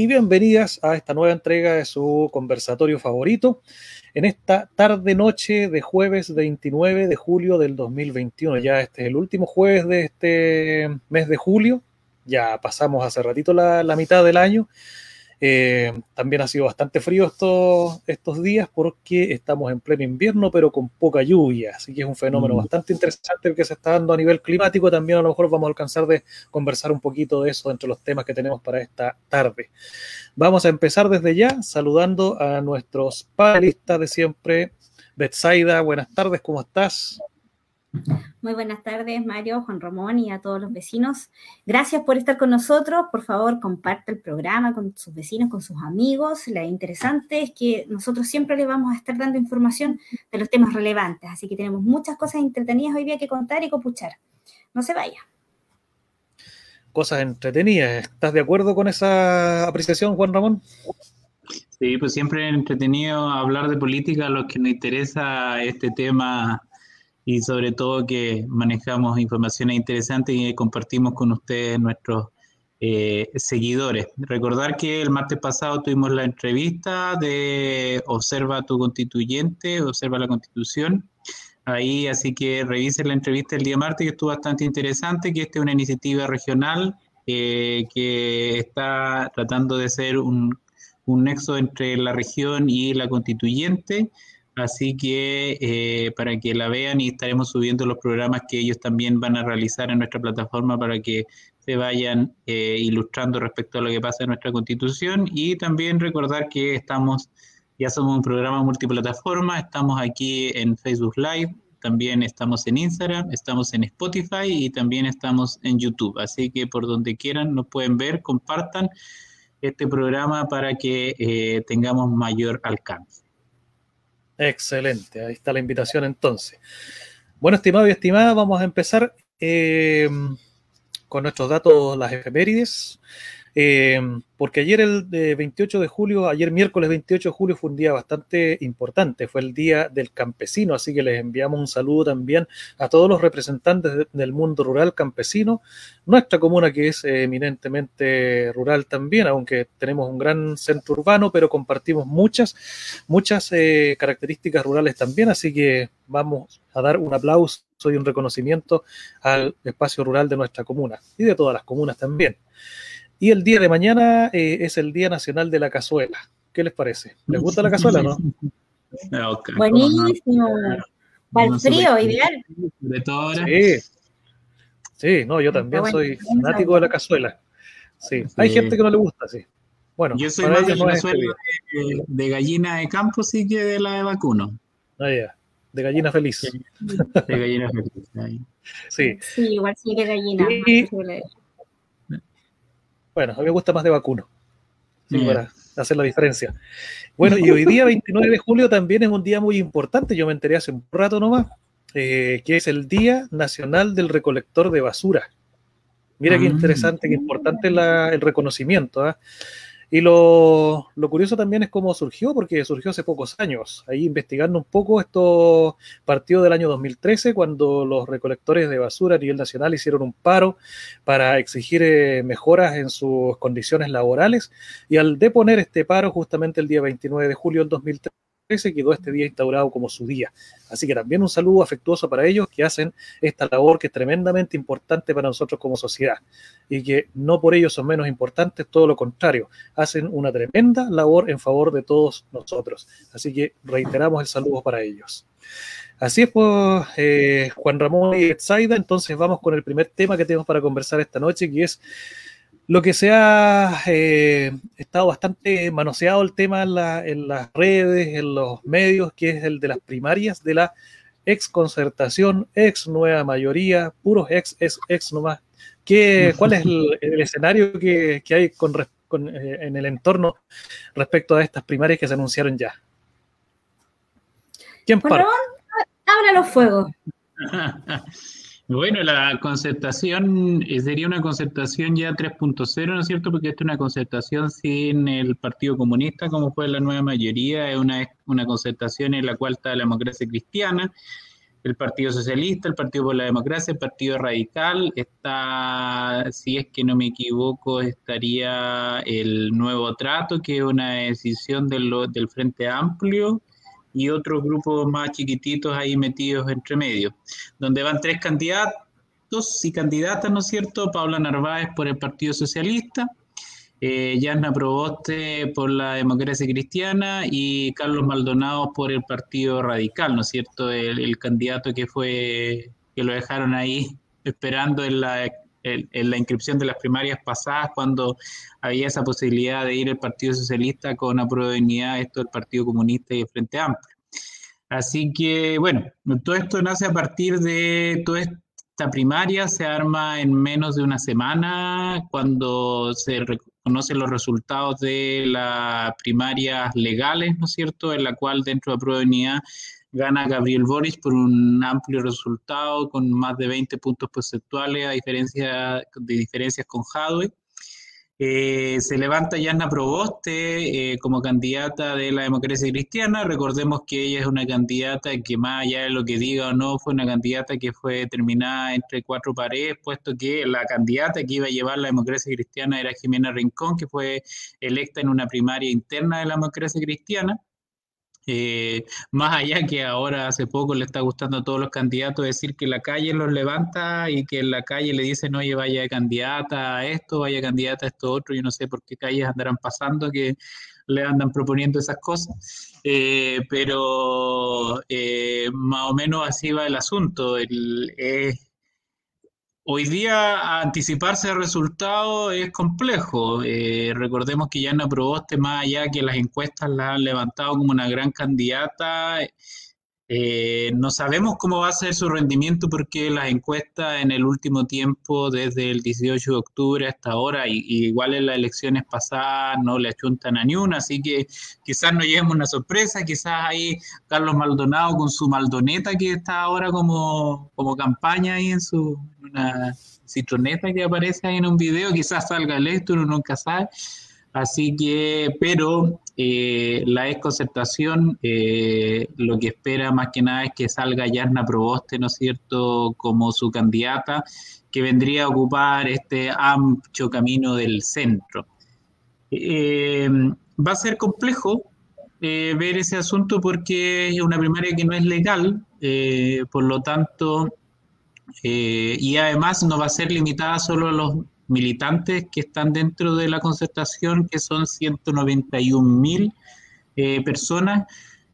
y bienvenidas a esta nueva entrega de su conversatorio favorito en esta tarde-noche de jueves 29 de julio del 2021. Ya este es el último jueves de este mes de julio, ya pasamos hace ratito la, la mitad del año eh, también ha sido bastante frío estos, estos días porque estamos en pleno invierno, pero con poca lluvia. Así que es un fenómeno mm. bastante interesante el que se está dando a nivel climático. También a lo mejor vamos a alcanzar de conversar un poquito de eso entre los temas que tenemos para esta tarde. Vamos a empezar desde ya saludando a nuestros panelistas de siempre. Betsaida, buenas tardes, ¿cómo estás? Muy buenas tardes, Mario, Juan Ramón y a todos los vecinos. Gracias por estar con nosotros. Por favor, comparte el programa con sus vecinos, con sus amigos. Lo interesante es que nosotros siempre les vamos a estar dando información de los temas relevantes. Así que tenemos muchas cosas entretenidas hoy día que contar y copuchar. No se vaya. Cosas entretenidas. ¿Estás de acuerdo con esa apreciación, Juan Ramón? Sí, pues siempre es entretenido hablar de política a los que nos interesa este tema y sobre todo que manejamos informaciones interesantes y compartimos con ustedes nuestros eh, seguidores. Recordar que el martes pasado tuvimos la entrevista de Observa tu constituyente, Observa la constitución. Ahí, así que revisen la entrevista el día martes, que estuvo bastante interesante, que esta es una iniciativa regional eh, que está tratando de ser un, un nexo entre la región y la constituyente Así que eh, para que la vean y estaremos subiendo los programas que ellos también van a realizar en nuestra plataforma para que se vayan eh, ilustrando respecto a lo que pasa en nuestra constitución y también recordar que estamos, ya somos un programa multiplataforma, estamos aquí en Facebook Live, también estamos en Instagram, estamos en Spotify y también estamos en YouTube. Así que por donde quieran nos pueden ver, compartan este programa para que eh, tengamos mayor alcance. Excelente, ahí está la invitación entonces. Bueno, estimado y estimada, vamos a empezar eh, con nuestros datos, las efemérides. Eh, porque ayer el 28 de julio, ayer miércoles 28 de julio fue un día bastante importante, fue el Día del Campesino, así que les enviamos un saludo también a todos los representantes del mundo rural campesino, nuestra comuna que es eminentemente rural también, aunque tenemos un gran centro urbano, pero compartimos muchas, muchas eh, características rurales también, así que vamos a dar un aplauso y un reconocimiento al espacio rural de nuestra comuna y de todas las comunas también. Y el día de mañana eh, es el Día Nacional de la Cazuela. ¿Qué les parece? ¿Les gusta la cazuela, no? Buenísimo. Para el frío, ideal. Sí. Sí, no, yo también soy fanático de la cazuela. Sí. Hay gente que no le gusta, sí. Bueno, yo soy más de la cazuela de, gallina de campo, sí que de la de vacuno. Ah, ya. De gallina feliz. De gallina feliz. Sí. sí, igual sí que gallina. Bueno, a mí me gusta más de vacuno. para hacer la diferencia. Bueno, y hoy día, 29 de julio, también es un día muy importante. Yo me enteré hace un rato nomás, eh, que es el Día Nacional del Recolector de Basura. Mira qué ah. interesante, qué importante el reconocimiento. ¿ah? Y lo, curioso también es cómo surgió, porque surgió hace pocos años. Ahí investigando un poco, esto partió del año 2013, cuando los recolectores de basura a nivel nacional hicieron un paro para exigir eh, mejoras en sus condiciones laborales. Y al deponer este paro, justamente el día 29 de julio del 2013, se quedó este día instaurado como su día. Así que también un saludo afectuoso para ellos que hacen esta labor que es tremendamente importante para nosotros como sociedad y que no por ello son menos importantes, todo lo contrario, hacen una tremenda labor en favor de todos nosotros. Así que reiteramos el saludo para ellos. Así es, pues, eh, Juan Ramón y Etzaida, entonces vamos con el primer tema que tenemos para conversar esta noche, que es lo que se ha eh, estado bastante manoseado el tema en, las redes, en los medios, que es el de las primarias de la ex concertación, ex nueva mayoría, puros ex, ex, ex nomás. ¿Qué, ¿Cuál es el, escenario que, hay con, eh, en el entorno respecto a estas primarias que se anunciaron ya? ¿Quién para? Habla los fuegos. Bueno, la concertación eh, sería una concertación ya 3.0, ¿no es cierto? Porque esta es una concertación sin el Partido Comunista, como fue la nueva mayoría, es una, una concertación en la cual está la democracia cristiana. el Partido Socialista, el Partido por la Democracia, el Partido Radical, está, si es que no me equivoco, estaría el Nuevo Trato, que es una decisión del, del Frente Amplio, y otros grupos más chiquititos ahí metidos entre medio, donde van tres candidatos y candidatas, ¿no es cierto? Paula Narváez por el Partido Socialista, eh, Proboste por la democracia cristiana y Carlos Maldonado por el Partido Radical, ¿no es cierto? El, candidato que fue, que lo dejaron ahí esperando en la, en, la inscripción de las primarias pasadas cuando había esa posibilidad de ir el Partido Socialista con la de esto del Partido Comunista y el Frente Amplio. Así que, bueno, todo esto nace a partir de toda esta primaria, se arma en menos de una semana cuando se conocen los resultados de las primarias legales, ¿no es cierto?, en la cual dentro de la unidad gana Gabriel Boris por un amplio resultado con más de 20 puntos porcentuales a diferencia de diferencias con Jadwe. Eh, se levanta Yana Proboste eh, como candidata de la democracia cristiana. Recordemos que ella es una candidata que más allá de lo que diga o no, fue una candidata que fue determinada entre cuatro paredes, puesto que la candidata que iba a llevar la democracia cristiana era Jimena Rincón, que fue electa en una primaria interna de la democracia cristiana. Eh, más allá que ahora hace poco le está gustando a todos los candidatos decir que la calle los levanta y que en la calle le dicen, oye, vaya candidata a esto, vaya candidata a esto otro, yo no sé por qué calles andarán pasando que le andan proponiendo esas cosas, eh, pero eh, más o menos así va el asunto. El, Hoy día anticiparse al resultado es complejo. Eh, recordemos que ya no Proboste, más allá que las encuestas la han levantado como una gran candidata, eh, no sabemos cómo va a ser su rendimiento porque las encuestas en el último tiempo, desde el 18 de octubre hasta ahora, y, igual en las elecciones pasadas, no le achuntan a ni una, así que quizás nos llevemos una sorpresa, quizás ahí Carlos Maldonado con su Maldoneta que está ahora como, como campaña ahí en su citroneta que aparece ahí en un video, quizás salga esto, uno nunca sabe. Así que, pero eh, la exconcertación eh, lo que espera más que nada es que salga Yarna Proboste, ¿no es cierto?, como su candidata, que vendría a ocupar este amplio camino del centro. Eh, va a ser complejo ver ese asunto porque es una primaria que no es legal, por lo tanto, y además no va a ser limitada solo a los militantes que están dentro de la concertación, que son 191 mil eh, personas,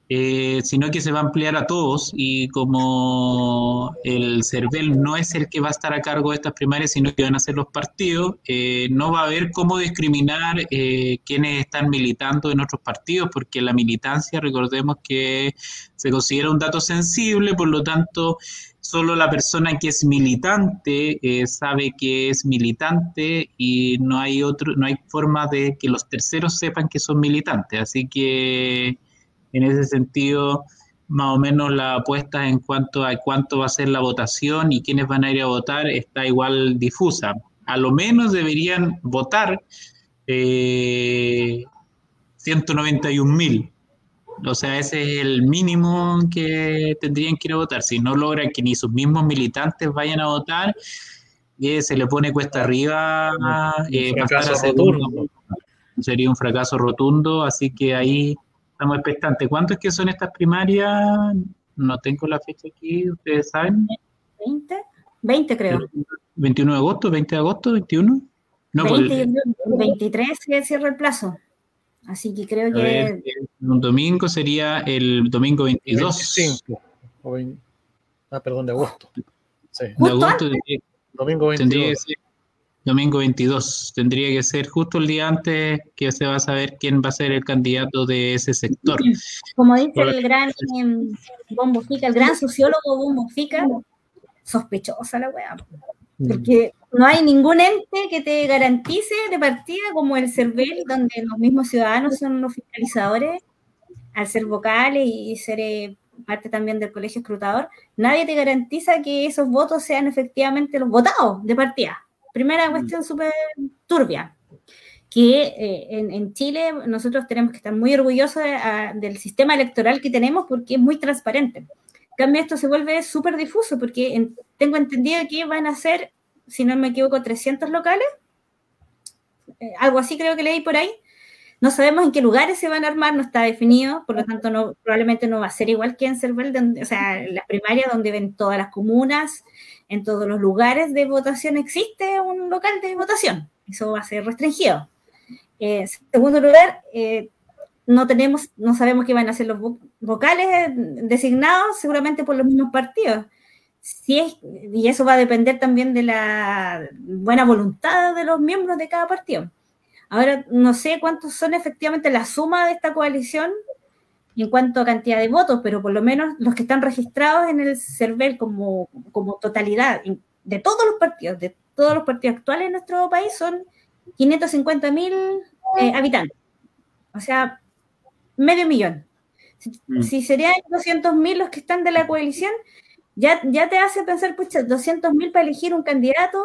eh, sino que se va a ampliar a todos y como el CERVEL no es el que va a estar a cargo de estas primarias, sino que van a ser los partidos, eh, no va a haber cómo discriminar quienes están militando en otros partidos, porque la militancia, recordemos que se considera un dato sensible, por lo tanto solo la persona que es militante eh, sabe que es militante y no hay otro, no hay forma de que los terceros sepan que son militantes. Así que en ese sentido, más o menos la apuesta en cuanto a cuánto va a ser la votación y quiénes van a ir a votar está igual difusa. A lo menos deberían votar eh, 191 mil o sea, ese es el mínimo que tendrían que ir a votar. Si no logran que ni sus mismos militantes vayan a votar, eh, se le pone cuesta arriba eh, Sería un fracaso rotundo, así que ahí estamos expectantes. ¿Cuánto es que son estas primarias? No tengo la fecha aquí, ¿ustedes saben? 20, 20 creo. 21 de agosto, 20 de agosto, 21. No, 20, 23 que cierra el plazo. Así que creo que... un domingo sería el domingo 22. ah, perdón, de agosto. Sí. De agosto domingo 22. Domingo 22. Tendría que ser justo el día antes que se va a saber quién va a ser el candidato de ese sector. Como dice el gran Bombo Fica, el gran sociólogo Bombo Fica, sospechosa la weá. Mm. Porque no hay ningún ente que te garantice de partida como el CERVEL, donde los mismos ciudadanos son los fiscalizadores, al ser vocales y ser eh, parte también del colegio escrutador, nadie te garantiza que esos votos sean efectivamente los votados de partida. Primera mm. cuestión súper turbia, que eh, en, Chile nosotros tenemos que estar muy orgullosos del sistema electoral que tenemos porque es muy transparente cambio esto se vuelve súper difuso porque tengo entendido que van a ser, si no me equivoco, 300 locales. Eh, algo así creo que leí por ahí. No sabemos en qué lugares se van a armar, no está definido, por lo tanto no, probablemente no va a ser igual que en Cervel, o sea, en la primaria donde ven todas las comunas, en todos los lugares de votación existe un local de votación. Eso va a ser restringido. En eh, segundo lugar, eh, no tenemos, no sabemos qué van a ser los vocales designados, seguramente por los mismos partidos. Si es, y eso va a depender también de la buena voluntad de los miembros de cada partido. Ahora, no sé cuántos son efectivamente la suma de esta coalición en cuanto a cantidad de votos, pero por lo menos los que están registrados en el CERVEL como, como totalidad de todos los partidos, de todos los partidos actuales en nuestro país, son 550 mil eh, habitantes. O sea, medio millón. Si, mm. serían 200 mil los que están de la coalición, ya, ya te hace pensar, pucha, 200 mil para elegir un candidato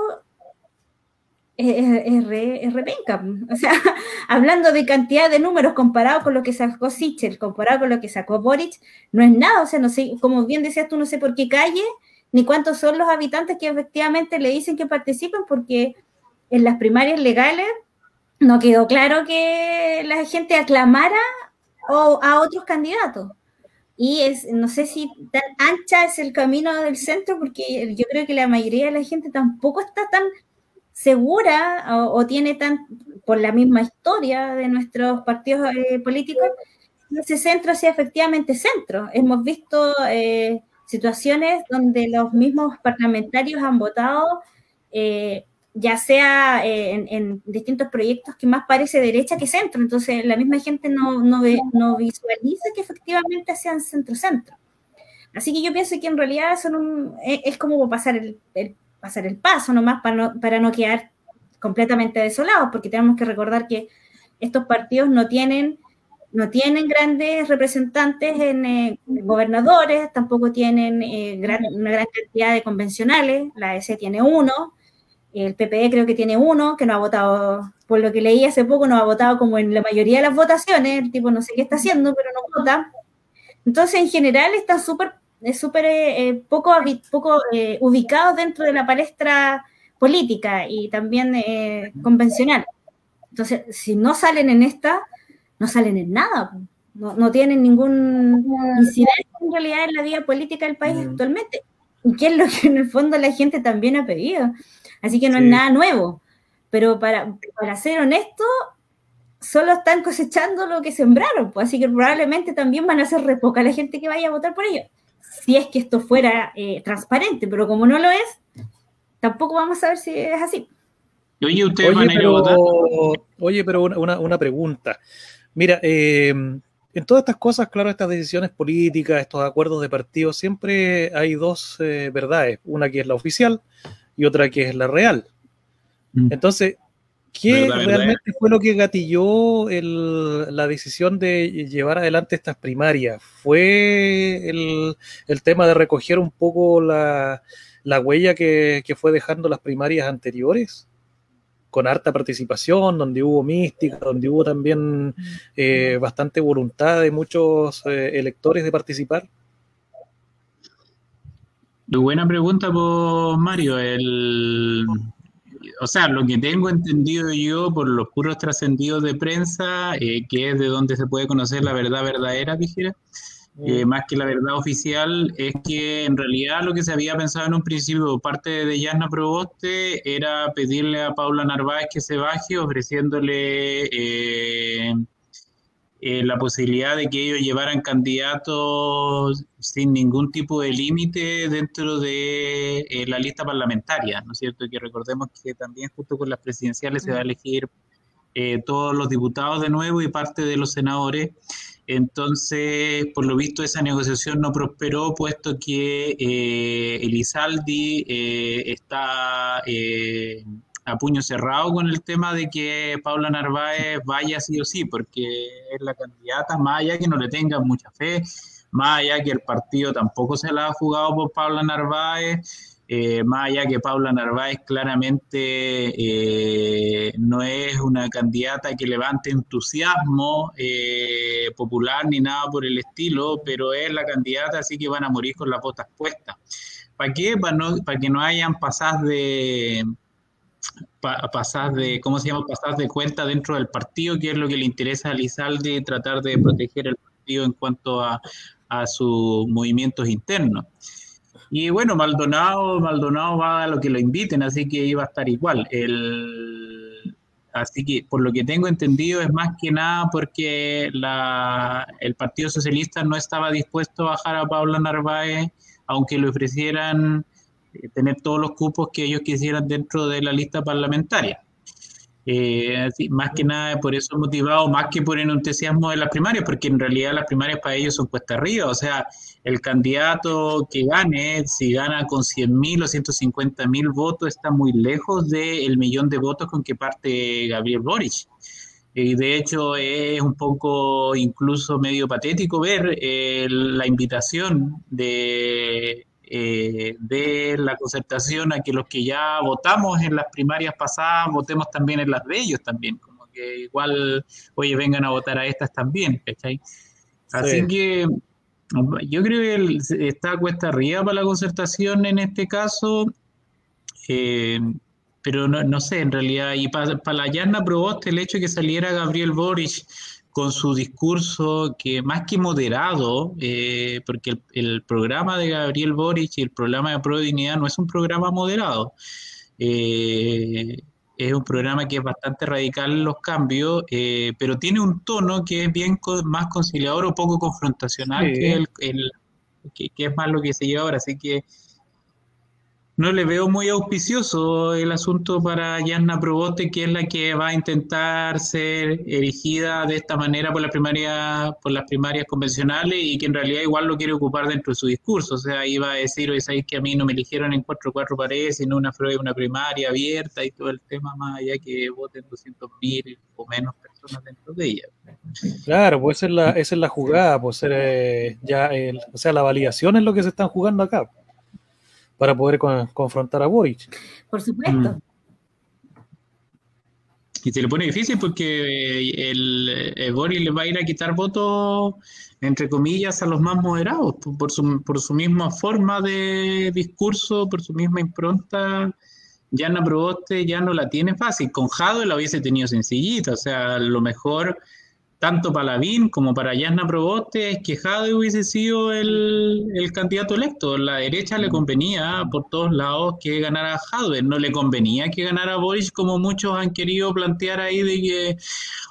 es, re, es O sea, hablando de cantidad de números comparado con lo que sacó Sichel, comparado con lo que sacó Boric, no es nada. O sea, no sé, como bien decías tú, no sé por qué calle, ni cuántos son los habitantes que efectivamente le dicen que participen, porque en las primarias legales no quedó claro que la gente aclamara a otros candidatos. Y es, no sé si tan ancha es el camino del centro, porque yo creo que la mayoría de la gente tampoco está tan segura o, tiene tan, por la misma historia de nuestros partidos eh, políticos, ese centro sea efectivamente centro. Hemos visto eh, situaciones donde los mismos parlamentarios han votado, eh, ya sea en, distintos proyectos que más parece derecha que centro. Entonces, la misma gente no, no, no visualiza que efectivamente sean centro-centro. Así que yo pienso que en realidad son es, como pasar el hacer el paso nomás para no, para no quedar completamente desolados, porque tenemos que recordar que estos partidos no tienen, no tienen grandes representantes en eh, gobernadores, tampoco tienen eh, una gran cantidad de convencionales, la EC tiene uno, el PPE creo que tiene uno, que no ha votado, por lo que leí hace poco, no ha votado como en la mayoría de las votaciones, el tipo no sé qué está haciendo, pero no vota. Entonces, en general, están súper es súper eh, eh, poco, poco eh, ubicados dentro de la palestra política y también convencional. Entonces, si no salen en esta, no salen en nada, no, no tienen ningún incidencia en realidad en la vida política del país mm. actualmente, y que es lo que en el fondo la gente también ha pedido. Así que no es nada nuevo, pero para, para ser honesto, solo están cosechando lo que sembraron, pues, así que probablemente también van a ser re poca la gente que vaya a votar por ellos si es que esto fuera eh, transparente, pero como no lo es, tampoco vamos a ver si es así. Oye, ¿ustedes van a ir a votar? Oye, pero una, pregunta. Mira, eh, en todas estas cosas, claro, estas decisiones políticas, estos acuerdos de partido, siempre hay dos eh, verdades, una que es la oficial y otra que es la real. Mm. Entonces, ¿Qué realmente fue lo que gatilló la decisión de llevar adelante estas primarias? ¿Fue el, tema de recoger un poco la, huella que, fue dejando las primarias anteriores? Con harta participación, donde hubo mística, donde hubo también eh, bastante voluntad de muchos eh, electores de participar. Buena pregunta por Mario. El, o sea, lo que tengo entendido yo por los puros trascendidos de prensa, eh, que es de donde se puede conocer la verdad verdadera, dijera, eh, mm. más que la verdad oficial, es que en realidad lo que se había pensado en un principio por parte de Yasna Proboste era pedirle a Paula Narváez que se baje ofreciéndole eh, eh, la posibilidad de que ellos llevaran candidatos sin ningún tipo de límite dentro de eh, la lista parlamentaria, ¿no es cierto? Que recordemos que también justo con las presidenciales se va a elegir eh, todos los diputados de nuevo y parte de los senadores. Entonces, por lo visto, esa negociación no prosperó, puesto que Elizaldi está a puño cerrado con el tema de que Paula Narváez vaya sí o sí, porque es la candidata, más allá que no le tengan mucha fe, más allá que el partido tampoco se la ha jugado por Paula Narváez, eh, más allá que Paula Narváez claramente eh, no es una candidata que levante entusiasmo eh, popular ni nada por el estilo, pero es la candidata, así que van a morir con las botas puestas. ¿Para qué? Para, no, para que no hayan pasadas de pasar de, ¿cómo se llama? Pasar de cuenta dentro del partido, que es lo que le interesa a Lizalde, tratar de proteger el partido en cuanto a, a sus movimientos internos. Y bueno, Maldonado, Maldonado va a lo que lo inviten, así que iba a estar igual. El, así que por lo que tengo entendido es más que nada porque la, el Partido Socialista no estaba dispuesto a bajar a Paula Narváez, aunque le ofrecieran tener todos los cupos que ellos quisieran dentro de la lista parlamentaria. Eh, más que nada por eso motivado, más que por el entusiasmo de las primarias, porque en realidad las primarias para ellos son cuesta arriba, o sea, el candidato que gane, si gana con 100 mil o 150 mil votos, está muy lejos del millón de votos con que parte Gabriel Boric. Y de hecho es un poco incluso medio patético ver eh, la invitación de eh, de la concertación a que los que ya votamos en las primarias pasadas votemos también en las de ellos también, como que igual, oye, vengan a votar a estas también, ¿cachai? Así que yo creo que está cuesta arriba para la concertación en este caso, eh, pero no, no, sé, en realidad, y para, para la Yarna Proboste, el hecho de que saliera Gabriel Boric con su discurso que más que moderado, eh, porque el, programa de Gabriel Boric y el programa de Pro Dignidad no es un programa moderado. Eh, es un programa que es bastante radical en los cambios, eh, pero tiene un tono que es bien más conciliador o poco confrontacional que, el, que, que, es más lo que se lleva ahora. Así que no le veo muy auspicioso el asunto para Yanna Proboste, que es la que va a intentar ser erigida de esta manera por, la primaria, por las primarias convencionales y que en realidad igual lo quiere ocupar dentro de su discurso. O sea, iba a decir, oye, sabéis que a mí no me eligieron en cuatro cuatro paredes, sino una, una primaria abierta y todo el tema, más allá que voten 200 mil o menos personas dentro de ella. Claro, pues esa es la, esa es la jugada, pues ser eh, ya, el, o sea, la validación es lo que se están jugando acá para poder confrontar a Boric. Por supuesto. Mm. Y se le pone difícil porque eh, el, Boric le va a ir a quitar votos, entre comillas, a los más moderados, por, su, por su misma forma de discurso, por su misma impronta. Ya no Proboste ya no la tiene fácil. Con Jado la hubiese tenido sencillita, o sea, a lo mejor tanto para Lavín como para Yasna Proboste es que Jade hubiese sido el, candidato electo. La derecha le convenía por todos lados que ganara Jade, no le convenía que ganara Boris como muchos han querido plantear ahí de que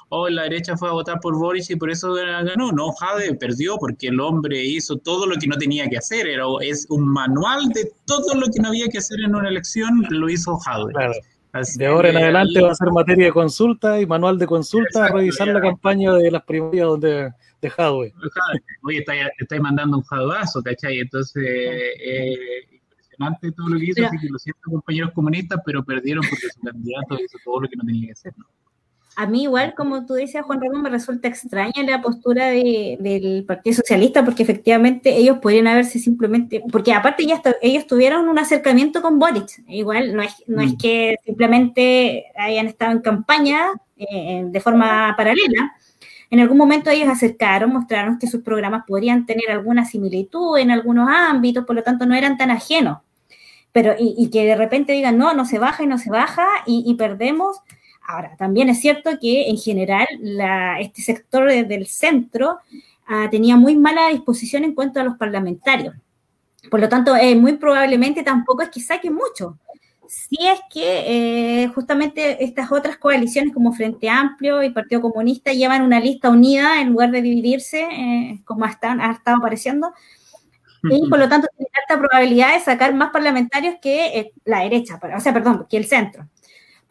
oh, la derecha fue a votar por Boris y por eso ganó. No, Jade perdió porque el hombre hizo todo lo que no tenía que hacer. Era, es un manual de todo lo que no había que hacer en una elección, lo hizo Jade de ahora en adelante va a ser materia de consulta y manual de consulta a revisar la campaña de las primarias donde de Hadwe. Oye, estáis está mandando un jaduazo, ¿cachai? Entonces, eh, impresionante todo lo que hizo, así que lo siento compañeros comunistas, pero perdieron porque su candidato hizo todo lo que no tenía que hacer, ¿no? A mí igual, como tú decías, Juan Ramón, me resulta extraña la postura del Partido Socialista, porque efectivamente ellos podrían haberse simplemente, porque aparte ya ellos tuvieron un acercamiento con Boric, igual no es, no es mm. que simplemente hayan estado en campaña eh, de forma paralela, en algún momento ellos acercaron, mostraron que sus programas podrían tener alguna similitud en algunos ámbitos, por lo tanto no eran tan ajenos, pero y, que de repente digan, no, no se baja y no se baja y, y perdemos Ahora, también es cierto que en general este sector del centro ah, tenía muy mala disposición en cuanto a los parlamentarios. Por lo tanto, eh, muy probablemente tampoco es que saque mucho. Si es que eh, justamente estas otras coaliciones como Frente Amplio y Partido Comunista llevan una lista unida en lugar de dividirse, eh, como ha estado, ha estado apareciendo, y por lo tanto tiene alta probabilidad de sacar más parlamentarios que la derecha, o sea, perdón, que el centro.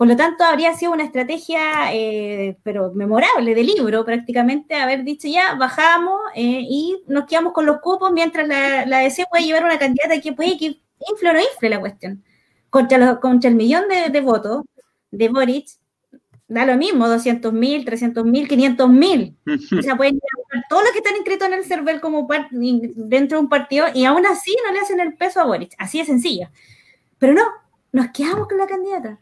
Por lo tanto, habría sido una estrategia, eh, pero memorable, de libro prácticamente, haber dicho ya, bajamos eh, y nos quedamos con los cupos mientras la, la DC puede llevar una candidata que puede que infle o no infle la cuestión. Contra, contra el millón de, votos de Boric, da lo mismo, 200 mil, 300 mil, 500 mil. O sea, pueden llevar todos los que están inscritos en el CERVEL como dentro de un partido y aún así no le hacen el peso a Boric. Así de sencillo. Pero no, nos quedamos con la candidata.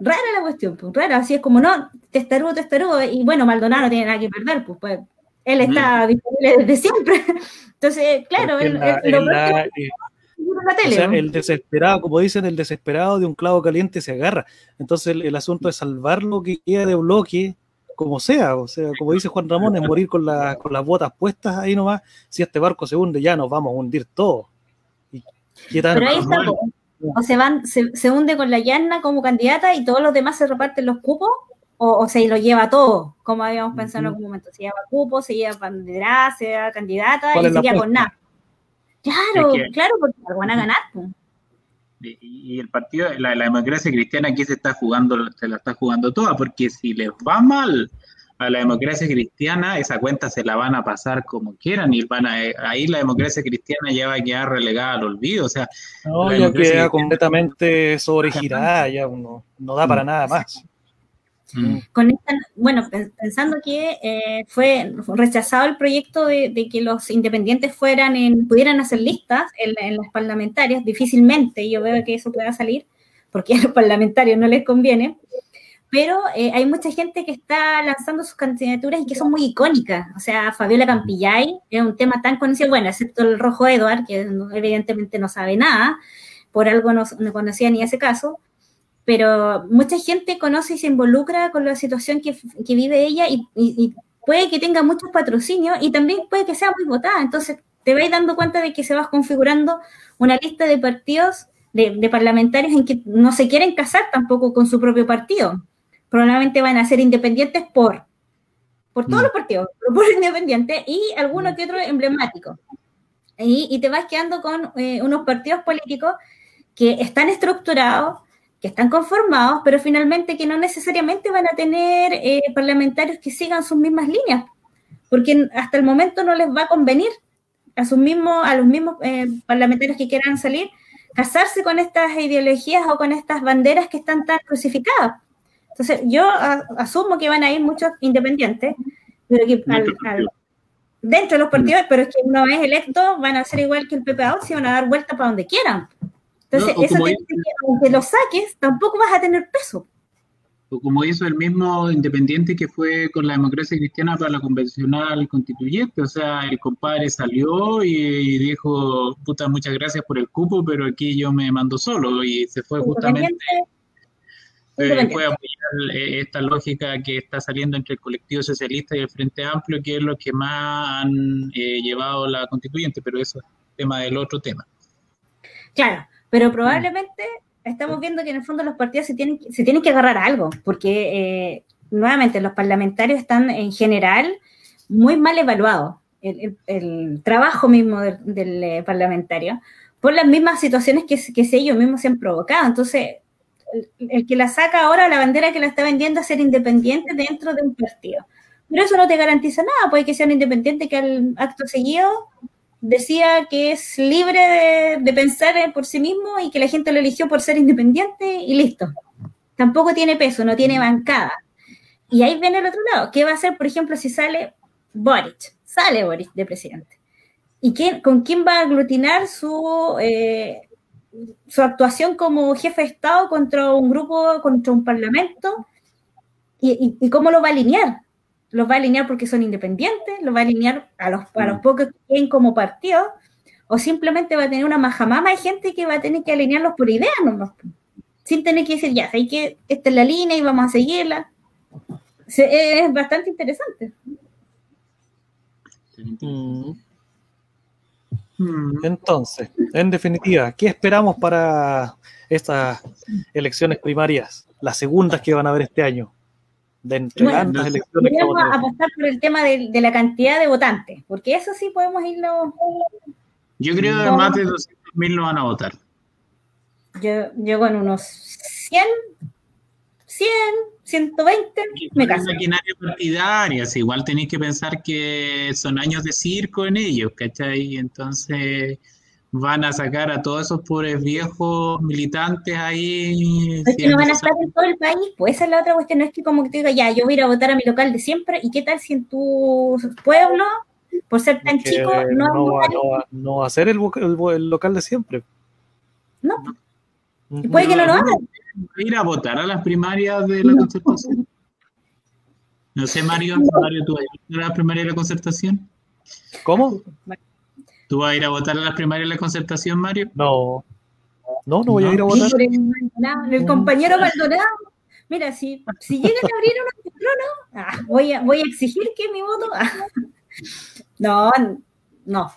Rara la cuestión, pues, rara, así es como, no, testarudo, testarudo, y bueno, Maldonado no tiene nada que perder, pues, pues él está disponible desde siempre. Entonces, claro, él, el desesperado, como dicen, el desesperado de un clavo caliente se agarra. Entonces, el, asunto es salvar lo que queda de bloque, como sea. O sea, como dice Juan Ramón, es morir con, con las botas puestas ahí nomás. Si este barco se hunde, ya nos vamos a hundir todos. Pero ahí está, o se van, se, hunde con la llana como candidata y todos los demás se reparten los cupos, o, se lo lleva todo, como habíamos pensado en algún momento. Se lleva cupos, se lleva bandera, se lleva candidata y se queda con nada. Claro, claro, porque van a ganar. Y, el partido, la, la, democracia cristiana aquí se está jugando, se la está jugando toda, porque si les va mal a la democracia cristiana, esa cuenta se la van a pasar como quieran y van a, ahí la democracia cristiana ya va a quedar relegada al olvido. O sea, no, ya queda completamente sobregirada, ya no, no da para nada más. Mm. Con bueno, pensando que eh, fue rechazado el proyecto de, que los independientes fueran en, pudieran hacer listas en, las parlamentarias, difícilmente yo veo que eso pueda salir, porque a los parlamentarios no les conviene, pero eh, hay mucha gente que está lanzando sus candidaturas y que son muy icónicas. O sea, Fabiola Campillay es un tema tan conocido, bueno, excepto el Rojo Edward, que evidentemente no sabe nada, por algo no, no conocía ni ese caso, pero mucha gente conoce y se involucra con la situación que, vive ella y, puede que tenga muchos patrocinios y también puede que sea muy votada. Entonces, te vais dando cuenta de que se va configurando una lista de partidos, de, parlamentarios en que no se quieren casar tampoco con su propio partido. Probablemente van a ser independientes por, por todos mm. los partidos, por independientes y alguno que otro emblemático. Y, te vas quedando con eh, unos partidos políticos que están estructurados, que están conformados, pero finalmente que no necesariamente van a tener eh, parlamentarios que sigan sus mismas líneas, porque hasta el momento no les va a convenir a, sus mismos, a los mismos eh, parlamentarios que quieran salir casarse con estas ideologías o con estas banderas que están tan crucificadas. Entonces, yo asumo que van a ir muchos independientes, pero que dentro de los partidos, pero es que una vez electo van a ser igual que el PPA, si van a dar vuelta para donde quieran. Entonces, eso que, aunque lo saques, tampoco vas a tener peso. O como hizo el mismo independiente que fue con la democracia cristiana para la convencional constituyente, o sea, el compadre salió y dijo, puta, muchas gracias por el cupo, pero aquí yo me mando solo y se fue justamente... Eh, apoyar eh, esta lógica que está saliendo entre el colectivo socialista y el Frente Amplio, que es lo que más han eh, llevado la constituyente, pero eso es tema del otro tema. Claro, pero mm. probablemente estamos viendo que en el fondo los partidos se tienen, se tienen que agarrar algo, porque eh, nuevamente los parlamentarios están en general muy mal evaluados, el, trabajo mismo del, eh, parlamentario, por las mismas situaciones que, que ellos mismos se han provocado. Entonces, el, que la saca ahora, la bandera que la está vendiendo es ser independiente dentro de un partido. Pero eso no te garantiza nada, puede que sea un independiente que al acto seguido decía que es libre de, pensar por sí mismo y que la gente lo eligió por ser independiente y listo. Tampoco tiene peso, no tiene bancada. Y ahí viene el otro lado. ¿Qué va a hacer, por ejemplo, si sale Boric? Sale Boric de presidente. ¿Y quién, con quién va a aglutinar su, eh, su actuación como jefe de Estado contra un grupo, contra un parlamento? y cómo lo va a alinear? los va a alinear porque son independientes, los va a alinear a los, a los mm. pocos que tienen como partido, o simplemente va a tener una majamama de gente que va a tener que alinearlos por ideas, sin tener que decir, ya, hay que esta es la línea y vamos a seguirla. es bastante interesante. Mm. Entonces, en definitiva, ¿qué esperamos para estas elecciones primarias, las segundas que van a haber este año? de entre tantas elecciones que vamos a pasar por el tema de, de, la cantidad de votantes, porque eso sí podemos irlo. Yo creo que más de 200.000 lo van a votar. Yo, yo con unos 100, 100, 120, me caso. maquinaria partidaria, igual tenéis que pensar que son años de circo en ellos, ¿cachai? Entonces van a sacar a todos esos pobres viejos militantes ahí. Es que no van a estar en todo el país, pues esa es la otra cuestión, no es que como que te diga, ya, yo voy a ir a votar a mi local de siempre, ¿y qué tal si en tu pueblo, por ser tan chico, no, no, va, no, va, a ser el, el, local de siempre? No. Puede que no lo hagan. Ir a votar a las primarias de la concertación. No sé, Mario, Mario ¿tú vas a ir a las primarias de la concertación? ¿Cómo? ¿Tú vas a ir a votar a las primarias de la concertación, Mario? No. No, no voy a ir a votar. El compañero Maldonado. Mira, si, si llegan a abrir un trono, ah, voy, a, voy a exigir que mi voto. Ah. No, no.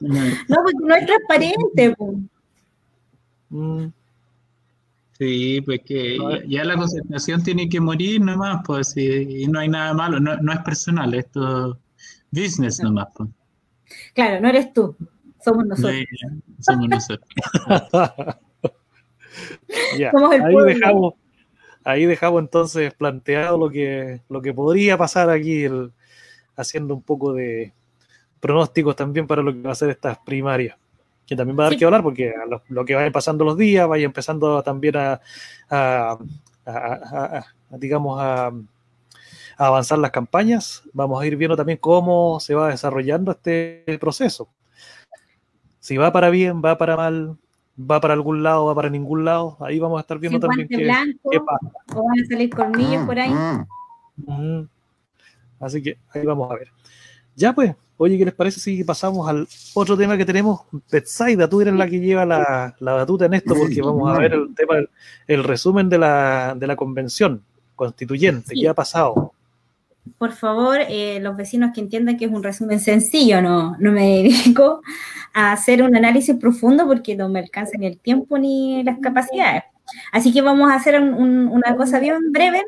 No, porque no es transparente. Mm. Sí, pues que ya, la concentración tiene que morir nomás, pues, y, no hay nada malo, no, no es personal, esto es business nomás. Pues. Claro, no eres tú, somos nosotros. somos nosotros. somos el ahí dejamos, ahí dejamos entonces planteado lo que, lo que podría pasar aquí, haciendo un poco de pronósticos también para lo que va a ser estas primarias que también va a dar que hablar porque lo, que vayan pasando los días, vaya empezando también a, digamos, a, avanzar las campañas, vamos a ir viendo también cómo se va desarrollando este proceso. Si va para bien, va para mal, va para algún lado, va para ningún lado, ahí vamos a estar viendo también qué, qué, pasa. O van a salir colmillos por ahí. Así que ahí vamos a ver. Ya pues, Oye, ¿qué les parece si pasamos al otro tema que tenemos? Betsaida, tú eres la que lleva la, batuta en esto porque vamos a ver el tema, el, resumen de la, de la convención constituyente. ¿Qué ha pasado? Por favor, eh, los vecinos que entiendan que es un resumen sencillo, no, no me dedico a hacer un análisis profundo porque no me alcanza ni el tiempo ni las capacidades. Así que vamos a hacer una cosa bien breve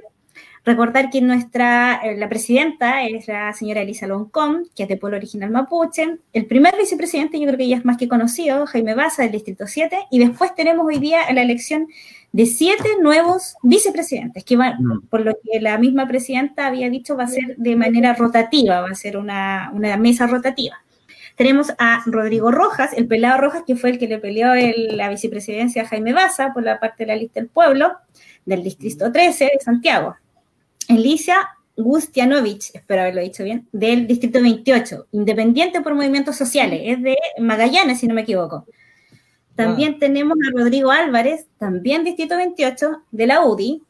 Recordar que nuestra, eh, la presidenta es la señora Elisa Loncón, que es de pueblo original mapuche. El primer vicepresidente, yo creo que ya es más que conocido, Jaime Baza, del Distrito 7. Y después tenemos hoy día la elección de siete nuevos vicepresidentes, que van, mm. por lo que la misma presidenta había dicho, va a ser de manera rotativa, va a ser una, una mesa rotativa. Tenemos a Rodrigo Rojas, el pelado Rojas, que fue el que le peleó la vicepresidencia a Jaime Baza por la parte de la lista del pueblo, del Distrito 13 de Santiago. Alicia Gustianovich, espero haberlo dicho bien, del Distrito 28, independiente por movimientos sociales, es de Magallanes, si no me equivoco. También ah. tenemos a Rodrigo Álvarez, también Distrito 28, de la UDI.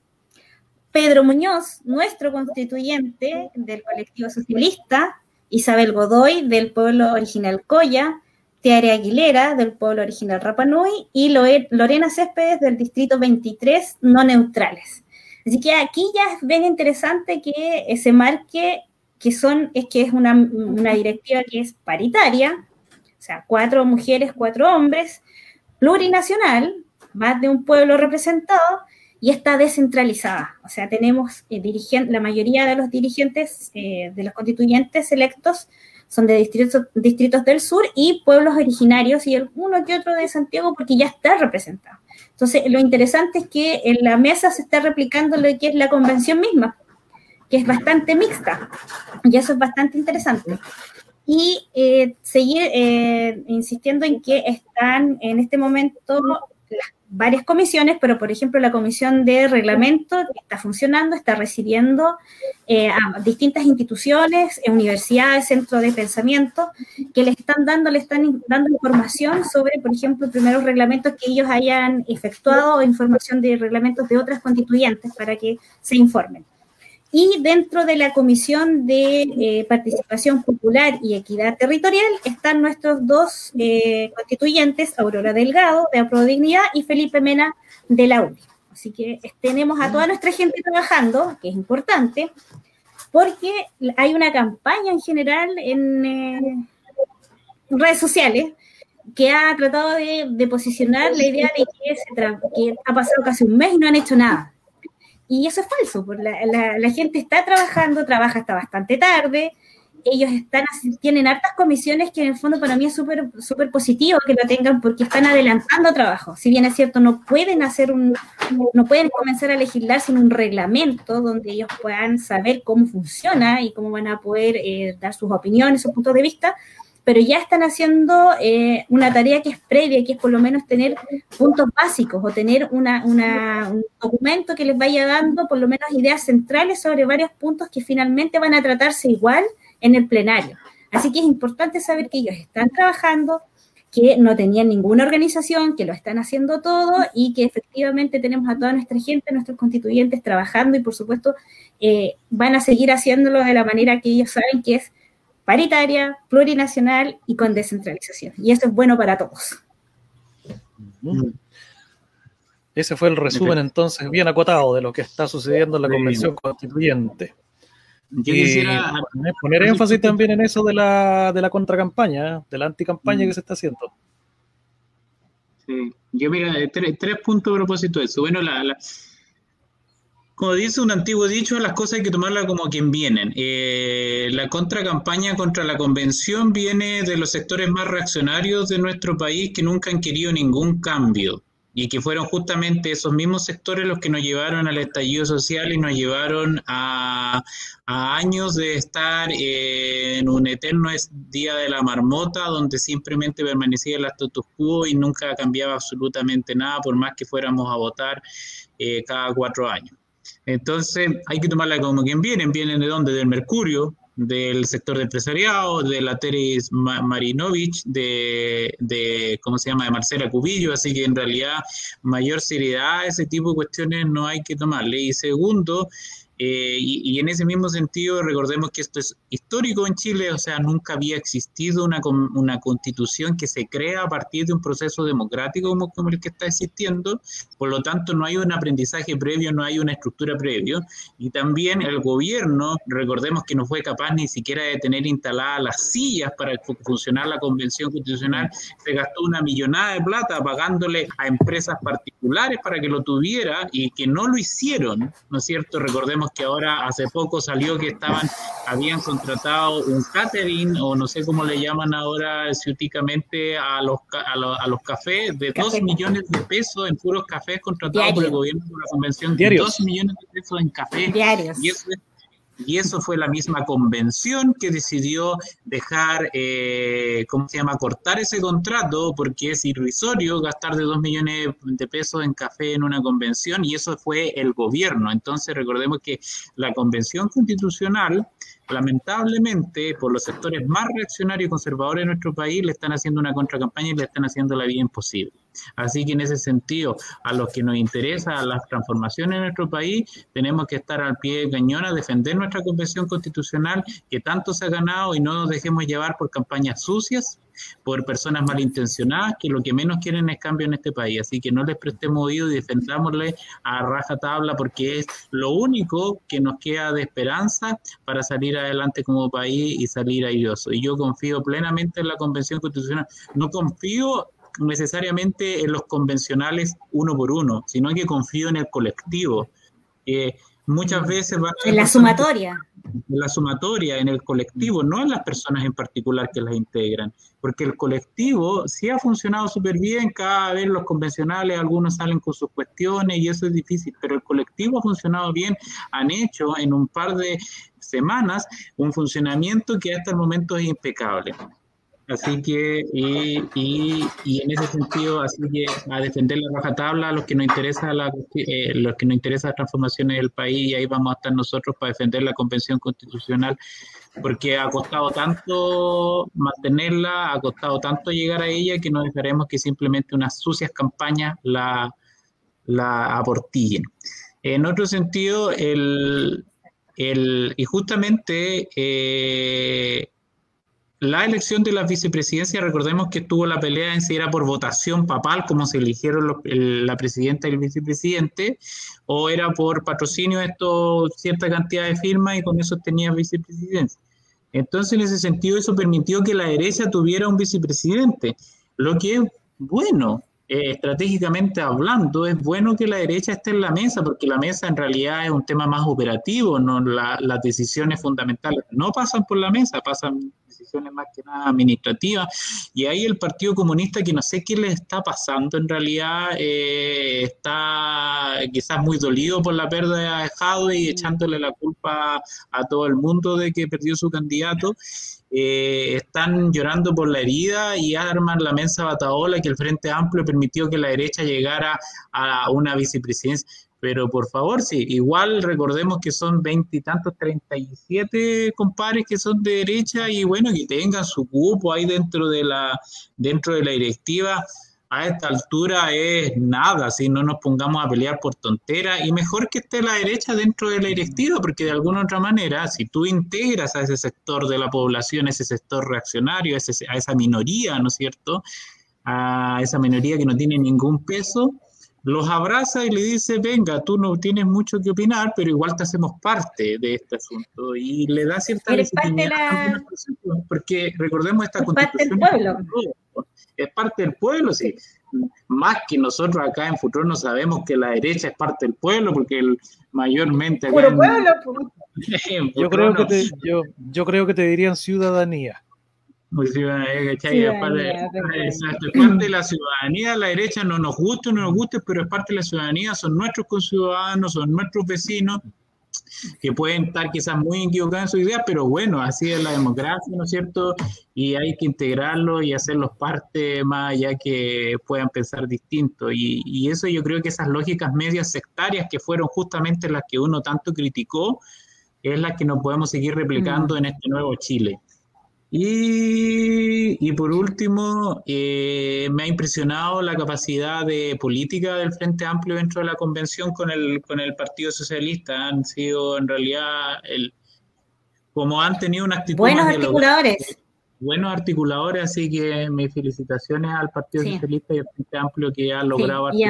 Pedro Muñoz, nuestro constituyente del colectivo socialista. Isabel Godoy, del pueblo original Coya. Tiare Aguilera, del pueblo original Rapanui. Y Lorena Céspedes, del Distrito 23, no neutrales. Así que aquí ya bien interesante que se marque que son, es que es una, directiva que es paritaria, o sea, cuatro mujeres, cuatro hombres, plurinacional, más de un pueblo representado, y está descentralizada. O sea, tenemos eh, la mayoría de los dirigentes, eh, de los constituyentes electos, son de distritos, distritos del sur y pueblos originarios y uno que otro de Santiago porque ya está representado. Entonces, lo interesante es que en la mesa se está replicando lo que es la convención misma, que es bastante mixta, y eso es bastante interesante. Y eh, seguir eh, insistiendo en que están en este momento varias comisiones, pero por ejemplo la comisión de reglamento está funcionando, está recibiendo eh, a distintas instituciones, eh, universidades, centros de pensamiento, que le están dando, le están dando información sobre, por ejemplo, primeros reglamentos que ellos hayan efectuado información de reglamentos de otras constituyentes para que se informen. Y dentro de la Comisión de eh, Participación Popular y Equidad Territorial están nuestros dos eh, constituyentes, Aurora Delgado, de Dignidad, y Felipe Mena, de la UDI. Así que tenemos a toda nuestra gente trabajando, que es importante, porque hay una campaña en general en eh, redes sociales que ha tratado de, posicionar la idea de que, que ha pasado casi un mes y no han hecho nada y eso es falso, porque la, gente está trabajando, trabaja hasta bastante tarde, ellos están tienen hartas comisiones que en el fondo para mí es súper súper positivo que lo tengan porque están adelantando trabajo. Si bien es cierto, no pueden hacer un, no pueden comenzar a legislar sin un reglamento donde ellos puedan saber cómo funciona y cómo van a poder eh, dar sus opiniones, sus puntos de vista, pero ya están haciendo eh, una tarea que es previa, que es por lo menos tener puntos básicos o tener un documento que les vaya dando por lo menos ideas centrales sobre varios puntos que finalmente van a tratarse igual en el plenario. Así que es importante saber que ellos están trabajando, que no tenían ninguna organización, que lo están haciendo todo y que efectivamente tenemos a toda nuestra gente, nuestros constituyentes trabajando y por supuesto eh, van a seguir haciéndolo de la manera que ellos saben que es paritaria, plurinacional y con descentralización. Y eso es bueno para todos. Ese fue el resumen entonces bien acotado de lo que está sucediendo en la Convención Constituyente. Yo quisiera poner énfasis también en eso de la, de la contracampaña, de la anticampaña mm. que se está haciendo. Sí, yo mira, tres, puntos a propósito de eso. Bueno, la, como dice un antiguo dicho, las cosas hay que tomarlas como quien vienen. Eh, la contracampaña contra la convención viene de los sectores más reaccionarios de nuestro país que nunca han querido ningún cambio y que fueron justamente esos mismos sectores los que nos llevaron al estallido social y nos llevaron a, años de estar en un eterno día de la marmota donde simplemente permanecía el status quo y nunca cambiaba absolutamente nada por más que fuéramos a votar eh, cada cuatro años. Entonces hay que tomarla como quien vienen, vienen de dónde, del Mercurio, del sector de empresariado, de la Teres Marinovich, de, de, ¿cómo se llama?, de Marcela Cubillo, así que en realidad mayor seriedad a ese tipo de cuestiones no hay que tomarle. Y segundo, eh, y, en ese mismo sentido, recordemos que esto es histórico en Chile, o sea, nunca había existido una, una constitución que se crea a partir de un proceso democrático como, como, el que está existiendo, por lo tanto no hay un aprendizaje previo, no hay una estructura previo, y también el gobierno, recordemos que no fue capaz ni siquiera de tener instaladas las sillas para funcionar la convención constitucional, se gastó una millonada de plata pagándole a empresas particulares para que lo tuviera y que no lo hicieron, ¿no es cierto? Recordemos que ahora hace poco salió que estaban, habían contratado un catering o no sé cómo le llaman ahora ciúticamente a los, a, los, cafés de 2 millones de pesos en puros cafés contratados por el gobierno por la convención. 2 millones de pesos en café. Diarios. Y eso es y eso fue la misma convención que decidió dejar, eh, ¿cómo se llama?, cortar ese contrato porque es irrisorio gastar de dos millones de pesos en café en una convención y eso fue el gobierno. Entonces recordemos que la convención constitucional lamentablemente, por los sectores más reaccionarios y conservadores de nuestro país, le están haciendo una contracampaña y le están haciendo la vida imposible. Así que en ese sentido, a los que nos interesa las transformaciones en nuestro país, tenemos que estar al pie de cañón a defender nuestra convención constitucional que tanto se ha ganado y no nos dejemos llevar por campañas sucias por personas malintencionadas que lo que menos quieren es cambio en este país. Así que no les prestemos oído y defendámosle a raja tabla porque es lo único que nos queda de esperanza para salir adelante como país y salir airoso. Y yo confío plenamente en la Convención Constitucional. No confío necesariamente en los convencionales uno por uno, sino que confío en el colectivo. muchas veces va en la sumatoria en la sumatoria, en el colectivo, no en las personas en particular que las integran, porque el colectivo sí ha funcionado súper bien, cada vez los convencionales, algunos salen con sus cuestiones y eso es difícil, pero el colectivo ha funcionado bien, han hecho en un par de semanas un funcionamiento que hasta el momento es impecable. Así que, y, y, en ese sentido, así que a defender la baja tabla, a los que nos interesa la, eh, los que nos interesa las transformaciones del país, y ahí vamos a estar nosotros para defender la convención constitucional, porque ha costado tanto mantenerla, ha costado tanto llegar a ella, que no dejaremos que simplemente unas sucias campañas la, la aportillen. En otro sentido, el, el, y justamente eh, la elección de la vicepresidencia, recordemos que tuvo la pelea en si era por votación papal, como se eligieron la presidenta y el vicepresidente, o era por patrocinio, esto, cierta cantidad de firmas y con eso tenía vicepresidencia. Entonces, en ese sentido, eso permitió que la derecha tuviera un vicepresidente, lo que es bueno, eh, estratégicamente hablando, es bueno que la derecha esté en la mesa, porque la mesa en realidad es un tema más operativo, no las decisiones fundamentales no pasan por la mesa, pasan decisiones más que nada administrativas. Y ahí el Partido Comunista, que no sé qué le está pasando, en realidad eh, está quizás muy dolido por la pérdida de Jadwe y echándole la culpa a todo el mundo de que perdió su candidato. Eh, están llorando por la herida y arman la mensa bataola que el Frente Amplio permitió que la derecha llegara a una vicepresidencia. Pero por favor, sí, igual recordemos que son veintitantos, treinta y siete compadres que son de derecha y bueno, que tengan su cupo ahí dentro de la, dentro de la directiva a esta altura es nada, si no nos pongamos a pelear por tonteras, y mejor que esté la derecha dentro de la directiva, porque de alguna otra manera, si tú integras a ese sector de la población, ese sector reaccionario, a, ese, a esa minoría, ¿no es cierto? A esa minoría que no tiene ningún peso, los abraza y le dice, venga, tú no tienes mucho que opinar, pero igual te hacemos parte de este asunto y le da cierta legitimidad la... porque recordemos esta constitución es parte del pueblo, sí. Más que nosotros acá en Futuro no sabemos que la derecha es parte del pueblo, porque el, mayormente... Acá pueblo, yo, creo que te, yo, yo creo que te dirían ciudadanía. Muy ciudadanía, ¿cachai? Ciudadanía, es parte de la ciudadanía, la derecha no nos gusta o no nos gusta, pero es parte de la ciudadanía, son nuestros conciudadanos, son nuestros vecinos, que pueden estar quizás muy equivocados en su idea, pero bueno, así es la democracia, ¿no es cierto? Y hay que integrarlo y hacerlos parte más allá que puedan pensar distinto. Y, y eso yo creo que esas lógicas medias sectarias que fueron justamente las que uno tanto criticó, es las que nos podemos seguir replicando mm. en este nuevo Chile. Y, por último, eh, me ha impresionado la capacidad de política del Frente Amplio dentro de la convención con el, con el Partido Socialista. Han sido en realidad, el, como han tenido una actitud... Buenos articuladores. buenos articuladores, así que mis felicitaciones al Partido Socialista y al Frente Amplio que ha logrado sí,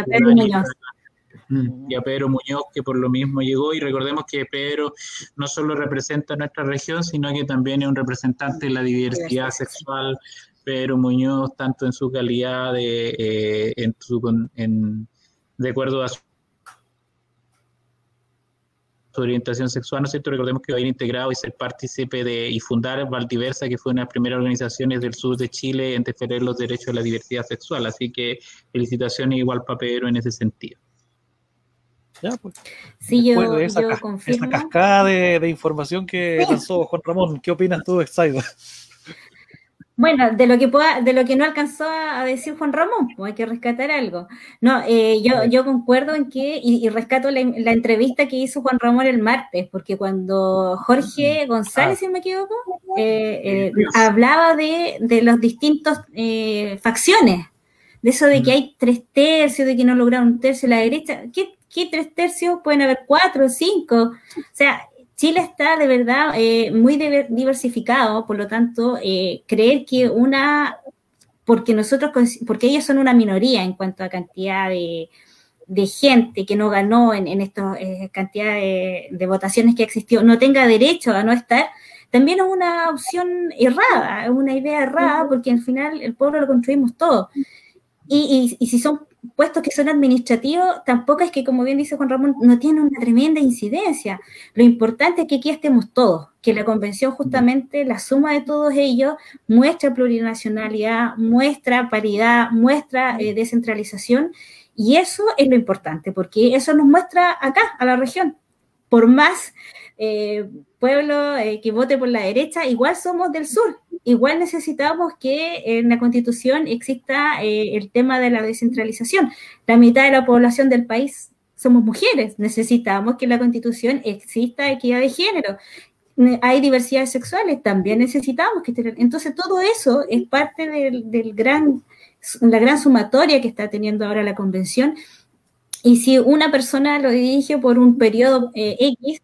y a Pedro Muñoz, que por lo mismo llegó. Y recordemos que Pedro no solo representa nuestra región, sino que también es un representante de la diversidad sexual. Pedro Muñoz, tanto en su calidad de, eh, en su, en, de acuerdo a su orientación sexual, ¿no es cierto? Recordemos que va a ir integrado y ser partícipe de y fundar Valdiversa, que fue una de las primeras organizaciones del sur de Chile en defender los derechos de la diversidad sexual. Así que felicitaciones igual para Pedro en ese sentido. Pues. Sí, yo, esa, cascada de, información que lanzó Juan Ramón, ¿qué opinas tú, Exaido? Bueno, de lo que pueda, de lo que no alcanzó a decir Juan Ramón, pues hay que rescatar algo. No, eh, yo, yo concuerdo en que, y, rescato la, entrevista que hizo Juan Ramón el martes, porque cuando Jorge González, ah. si me equivoco, eh, eh, hablaba de, de los distintos facciones, de eso de que hay tres tercios, de que no lograron un tercio de la derecha. ¿Qué, ¿qué tres tercios? Pueden haber cuatro o cinco. O sea, Chile está de verdad eh, muy diversificado, por lo tanto, eh, creer que una, porque nosotros, porque ellos son una minoría en cuanto a cantidad de, gente que no ganó en, en esta eh, cantidad de, votaciones que existió, no tenga derecho a no estar, también es una opción errada, es una idea errada, porque al final el pueblo lo construimos todo. Y, y, y si son puestos que son administrativos, tampoco es que, como bien dice Juan Ramón, no tienen una tremenda incidencia. Lo importante es que aquí estemos todos, que la convención justamente, la suma de todos ellos, muestra plurinacionalidad, muestra paridad, muestra eh, descentralización, y eso es lo importante, porque eso nos muestra acá, a la región. Por más eh, pueblo eh, que vote por la derecha, igual somos del sur, igual necesitamos que en la constitución exista eh, el tema de la descentralización. La mitad de la población del país somos mujeres, necesitamos que en la constitución exista equidad de género. Hay diversidades sexuales, también necesitamos que. Entonces, todo eso es parte del gran, la gran sumatoria que está teniendo ahora la convención. Y si una persona lo dirige por un periodo X,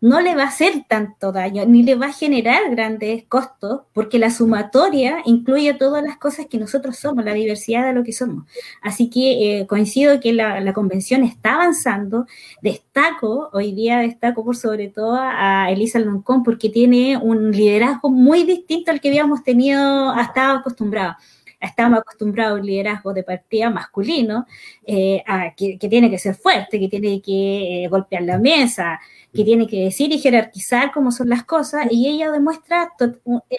no le va a hacer tanto daño, ni le va a generar grandes costos, porque la sumatoria incluye todas las cosas que nosotros somos, la diversidad de lo que somos. Así que eh, coincido que la, convención está avanzando. Destaco, hoy día destaco por sobre todo a Elisa Loncón, porque tiene un liderazgo muy distinto al que habíamos tenido hasta acostumbrado estamos acostumbrados a un liderazgo de partida masculino, eh, que, tiene que ser fuerte, que tiene que eh, golpear la mesa, que tiene que decir y jerarquizar cómo son las cosas, y ella demuestra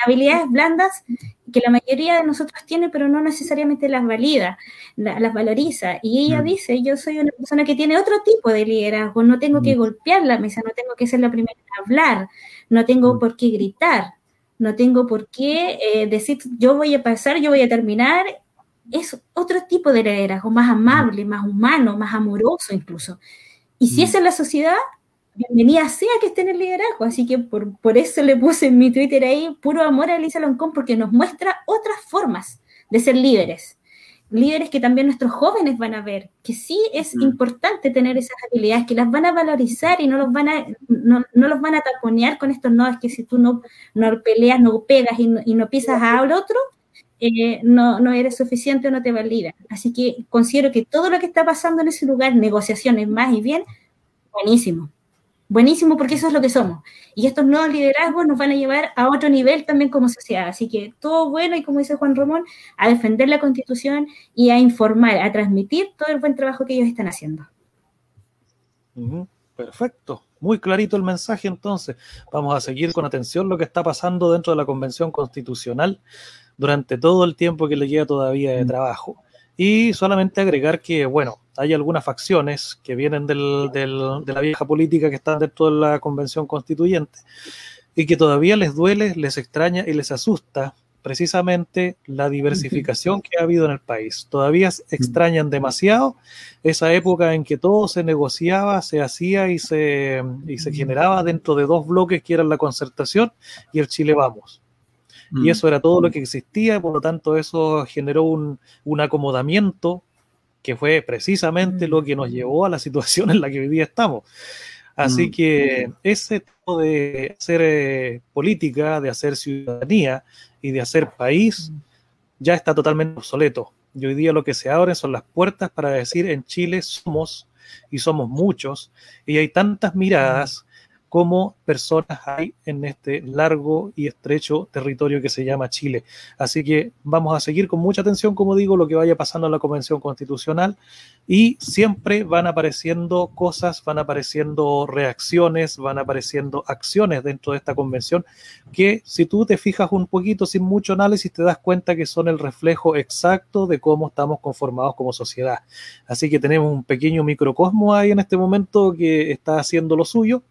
habilidades blandas que la mayoría de nosotros tiene, pero no necesariamente las valida, las valoriza. Y ella mm. dice, yo soy una persona que tiene otro tipo de liderazgo, no tengo que mm. golpear la mesa, no tengo que ser la primera en hablar, no tengo mm. por qué gritar, no tengo por qué eh, decir, yo voy a pasar, yo voy a terminar. Es otro tipo de liderazgo, más amable, más humano, más amoroso incluso. Y si esa es la sociedad, bienvenida sea que esté en el liderazgo. Así que por, por eso le puse en mi Twitter ahí puro amor a Elisa Loncón, porque nos muestra otras formas de ser líderes. Líderes que también nuestros jóvenes van a ver, que sí es mm. importante tener esas habilidades, que las van a valorizar y no los van a, no, los van a taponear con estos no, es que si tú no, no peleas, no pegas y no, y no pisas al otro, eh, no, no eres suficiente o no te valida. Así que considero que todo lo que está pasando en ese lugar, negociaciones más y bien, buenísimo. Buenísimo porque eso es lo que somos. Y estos nuevos liderazgos nos van a llevar a otro nivel también como sociedad. Así que todo bueno y como dice Juan Ramón, a defender la constitución y a informar, a transmitir todo el buen trabajo que ellos están haciendo. Perfecto. Muy clarito el mensaje entonces. Vamos a seguir con atención lo que está pasando dentro de la Convención Constitucional durante todo el tiempo que le queda todavía de trabajo. Y solamente agregar que, bueno, hay algunas facciones que vienen del, del, de la vieja política que están dentro de la convención constituyente y que todavía les duele, les extraña y les asusta precisamente la diversificación que ha habido en el país. Todavía extrañan demasiado esa época en que todo se negociaba, se hacía y se, y se generaba dentro de dos bloques que eran la concertación y el Chile Vamos. Y mm. eso era todo lo que existía, y por lo tanto eso generó un, un acomodamiento que fue precisamente lo que nos llevó a la situación en la que hoy día estamos. Así mm. que ese tipo de hacer eh, política, de hacer ciudadanía y de hacer país ya está totalmente obsoleto. Y hoy día lo que se abren son las puertas para decir en Chile somos y somos muchos y hay tantas miradas como personas hay en este largo y estrecho territorio que se llama Chile. Así que vamos a seguir con mucha atención, como digo, lo que vaya pasando en la Convención Constitucional y siempre van apareciendo cosas, van apareciendo reacciones, van apareciendo acciones dentro de esta convención que si tú te fijas un poquito sin mucho análisis te das cuenta que son el reflejo exacto de cómo estamos conformados como sociedad. Así que tenemos un pequeño microcosmo ahí en este momento que está haciendo lo suyo.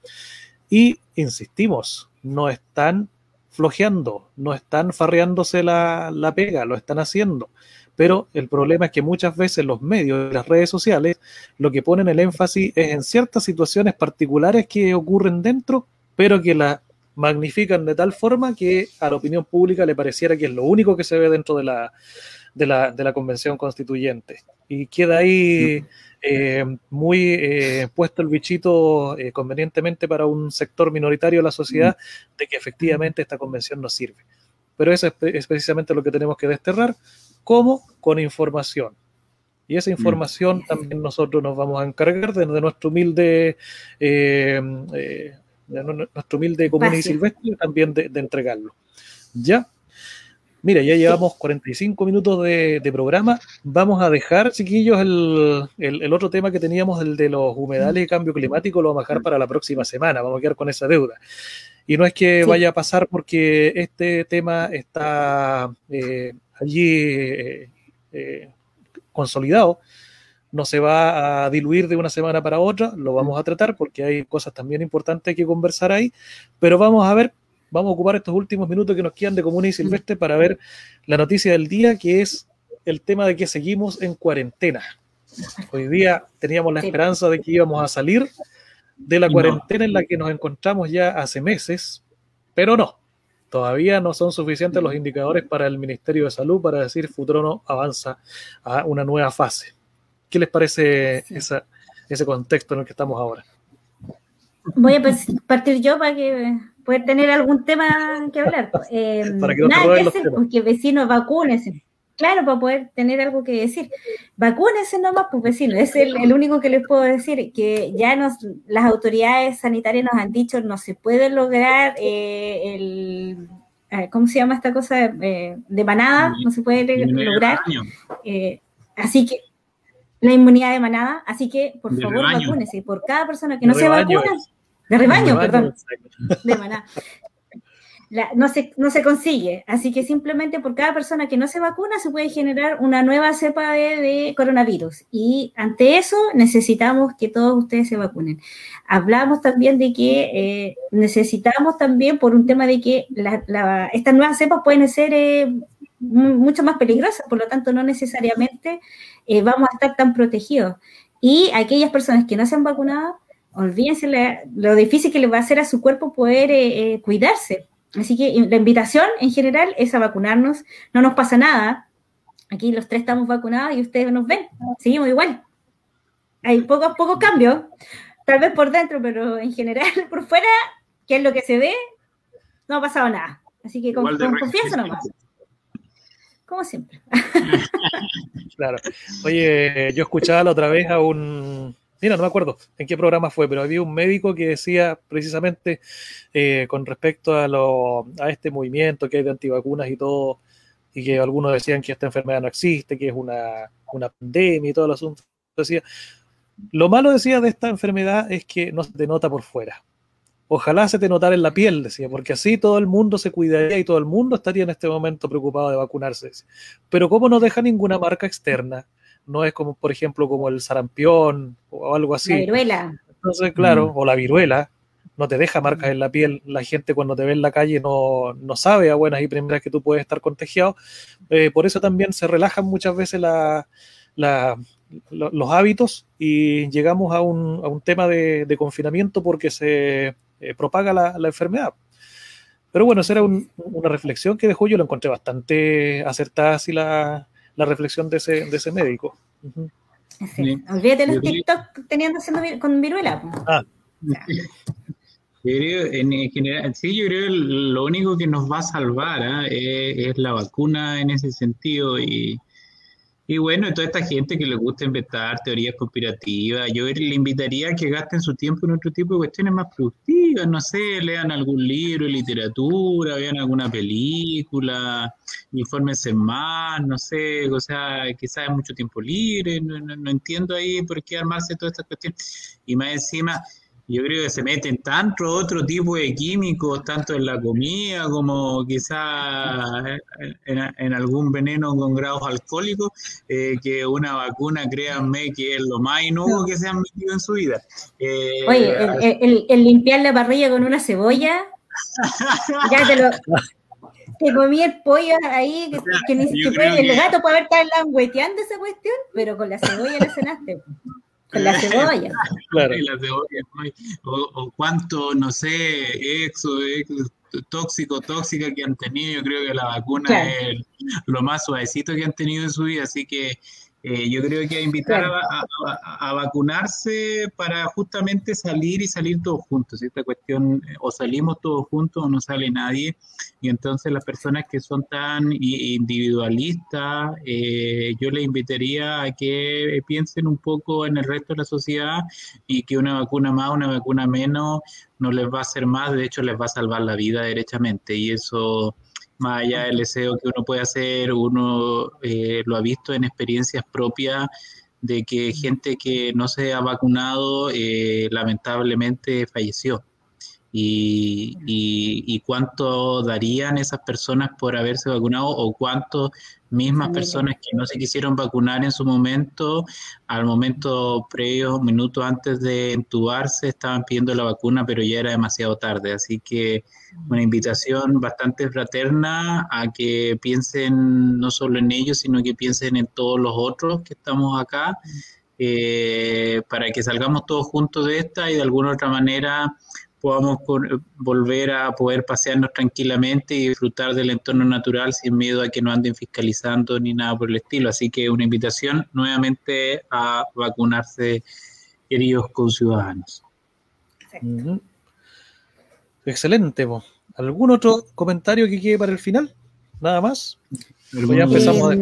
Y insistimos, no están flojeando, no están farreándose la, la pega, lo están haciendo. Pero el problema es que muchas veces los medios y las redes sociales lo que ponen el énfasis es en ciertas situaciones particulares que ocurren dentro, pero que la magnifican de tal forma que a la opinión pública le pareciera que es lo único que se ve dentro de la, de la, de la convención constituyente. Y queda ahí eh, muy eh, puesto el bichito eh, convenientemente para un sector minoritario de la sociedad de que efectivamente esta convención no sirve. Pero eso es, precisamente lo que tenemos que desterrar, como con información. Y esa información también nosotros nos vamos a encargar de, nuestro humilde, de nuestro humilde común y silvestre también de, de entregarlo. ¿Ya? Mira, ya llevamos 45 minutos de, programa. Vamos a dejar, chiquillos, el, otro tema que teníamos, el de los humedales y cambio climático, lo vamos a dejar para la próxima semana. Vamos a quedar con esa deuda. Y no es que vaya a pasar porque este tema está eh, allí eh, eh, consolidado. No se va a diluir de una semana para otra, lo vamos a tratar porque hay cosas también importantes que conversar ahí, pero vamos a ver vamos a ocupar estos últimos minutos que nos quedan de Común y Silvestre para ver la noticia del día, que es el tema de que seguimos en cuarentena. Hoy día teníamos la esperanza de que íbamos a salir de la cuarentena en la que nos encontramos ya hace meses, pero no. Todavía no son suficientes los indicadores para el Ministerio de Salud para decir futuro no avanza a una nueva fase. ¿Qué les parece ese contexto en el que estamos ahora? Voy a partir yo para que poder tener algún tema que hablar. Eh, para que no nada que hacer, porque vecinos vacúnense. Claro, para poder tener algo que decir. Vacúnense nomás, pues vecinos. Es el, único que les puedo decir, que ya nos, las autoridades sanitarias nos han dicho no se puede lograr eh, el... ¿Cómo se llama esta cosa? Eh, de manada, no se puede lograr. así que la inmunidad de manada, así que por favor vacúnense. Por cada persona que no se vacuna, de rebaño, perdón. De maná. no, se, no se consigue. Así que simplemente por cada persona que no se vacuna se puede generar una nueva cepa de, coronavirus. Y ante eso necesitamos que todos ustedes se vacunen. Hablamos también de que eh, necesitamos también por un tema de que estas nuevas cepas pueden ser eh, mucho más peligrosas, por lo tanto no necesariamente eh, vamos a estar tan protegidos. Y aquellas personas que no se han vacunado, olvídense lo difícil que le va a hacer a su cuerpo poder eh, eh, cuidarse. Así que la invitación en general es a vacunarnos. No nos pasa nada. Aquí los tres estamos vacunados y ustedes nos ven. Seguimos igual. Hay pocos, pocos cambios. Tal vez por dentro, pero en general por fuera, que es lo que se ve, no ha pasado nada. Así que con, confianza nomás. Como siempre. claro. Oye, yo escuchaba la otra vez a un, mira, no me acuerdo en qué programa fue, pero había un médico que decía precisamente eh, con respecto a, este movimiento que hay de antivacunas y todo, y que algunos decían que esta enfermedad no existe, que es una, una pandemia y todo el asunto. Decía, lo malo decía de esta enfermedad es que no se te nota por fuera. Ojalá se te notara en la piel, decía, porque así todo el mundo se cuidaría y todo el mundo estaría en este momento preocupado de vacunarse. Pero como no deja ninguna marca externa, no es como, por ejemplo, como el sarampión o algo así. La viruela. Entonces, claro, mm. o la viruela, no te deja marcas en la piel. La gente cuando te ve en la calle no, sabe a buenas y primeras que tú puedes estar contagiado. Eh, por eso también se relajan muchas veces la, los hábitos y llegamos a un, a un tema de, confinamiento porque se eh, propaga la, enfermedad. Pero bueno, esa era una reflexión que dejó, yo lo encontré bastante acertada así la, la reflexión de ese, de ese médico. Olvídate los TikTok teniendo haciendo con viruela. Ah. Yo creo, en general, sí, yo creo que lo único que nos va a salvar ¿ah? es, la vacuna en ese sentido y, y bueno, toda esta gente que le gusta inventar teorías conspirativas, yo le invitaría a que gasten su tiempo en otro tipo de cuestiones más productivas, no sé, lean algún libro de literatura, vean alguna película, infórmense más, no sé, o sea, quizás hay mucho tiempo libre, no, no entiendo ahí por qué armarse todas estas cuestiones. Y más encima, yo creo que se meten tanto otro tipo de químicos, tanto en la comida como quizá en, algún veneno con grados alcohólicos, eh, que una vacuna, créanme, que es lo más inútil que se han metido en su vida. Eh, Oye, el, limpiar la parrilla con una cebolla, ya te lo... Te comí el pollo ahí, que, ni siquiera el gato puede haber estado langueteando esa cuestión, pero con la cebolla la cenaste. Con la cebolla. Claro. La cebolla, o, cuánto, no sé, exo, tóxico, tóxica que han tenido. Yo creo que la vacuna es lo más suavecito que han tenido en su vida. Así que eh, yo creo que invitar a, vacunarse para justamente salir y salir todos juntos. Esta cuestión, eh, o salimos todos juntos o no sale nadie. Y entonces las personas que son tan individualistas, eh, yo les invitaría a que piensen un poco en el resto de la sociedad y que una vacuna más, una vacuna menos, no les va a hacer más, de hecho les va a salvar la vida derechamente. Y eso más allá del deseo que uno puede hacer, uno eh, lo ha visto en experiencias propias de que gente que no se ha vacunado eh, lamentablemente falleció. Y, y, cuánto darían esas personas por haberse vacunado o cuánto mismas personas que no se quisieron vacunar en su momento, al momento previo, minutos antes de entubarse, estaban pidiendo la vacuna, pero ya era demasiado tarde. Así que una invitación bastante fraterna a que piensen no solo en ellos, sino que piensen en todos los otros que estamos acá, eh, para que salgamos todos juntos de esta y de alguna otra manera podamos volver a poder pasearnos tranquilamente y disfrutar del entorno natural sin miedo a que nos anden fiscalizando ni nada por el estilo. Así que una invitación nuevamente a vacunarse, queridos conciudadanos. Excelente. ¿Algún otro comentario que quede para el final? ¿Nada más? ya empezamos a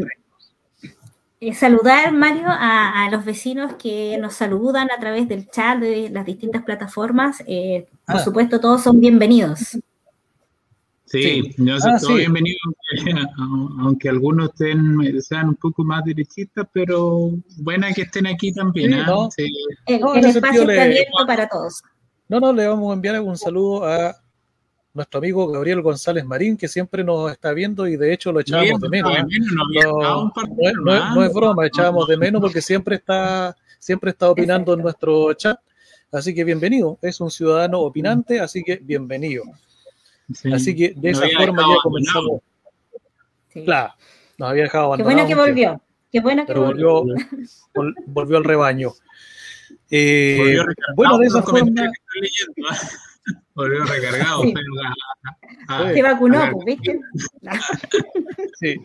eh, saludar, Mario, a, los vecinos que nos saludan a través del chat de las distintas plataformas. Eh, por ah. supuesto, todos son bienvenidos. Sí, yo soy ah, todos bienvenidos, aunque, algunos estén, sean un poco más derechistas, pero buena que estén aquí también. ¿ah? el, espacio está abierto para todos. No, no, le vamos a enviar un saludo a nuestro amigo Gabriel González Marín, que siempre nos está viendo y de hecho lo echábamos de menos. No, es broma, echábamos de menos porque siempre está, siempre está opinando en nuestro chat. Así que bienvenido, es un ciudadano opinante, así que bienvenido. Así que de esa forma ya comenzamos. Claro, nos había dejado abandonado. Qué bueno que volvió. Qué bueno que volvió, volvió al rebaño. Eh, bueno, de esa forma. Volvió recargado. Se vacunó, pues, ¿viste? sí.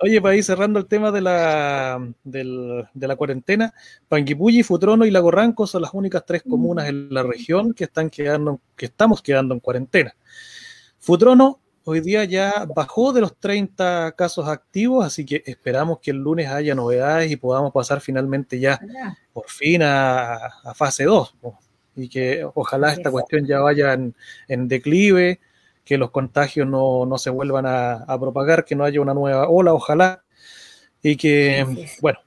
Oye, para ir cerrando el tema de la, de la cuarentena, Panguipulli, Futrono y Lago Ranco son las únicas tres comunas en la región que están quedando, que estamos quedando en cuarentena. Futrono hoy día ya bajó de los 30 casos activos, así que esperamos que el lunes haya novedades y podamos pasar finalmente ya por fin a, fase 2 y que ojalá esta cuestión ya vaya en, declive, que los contagios no, se vuelvan a, propagar, que no haya una nueva ola, ojalá, y que, bueno,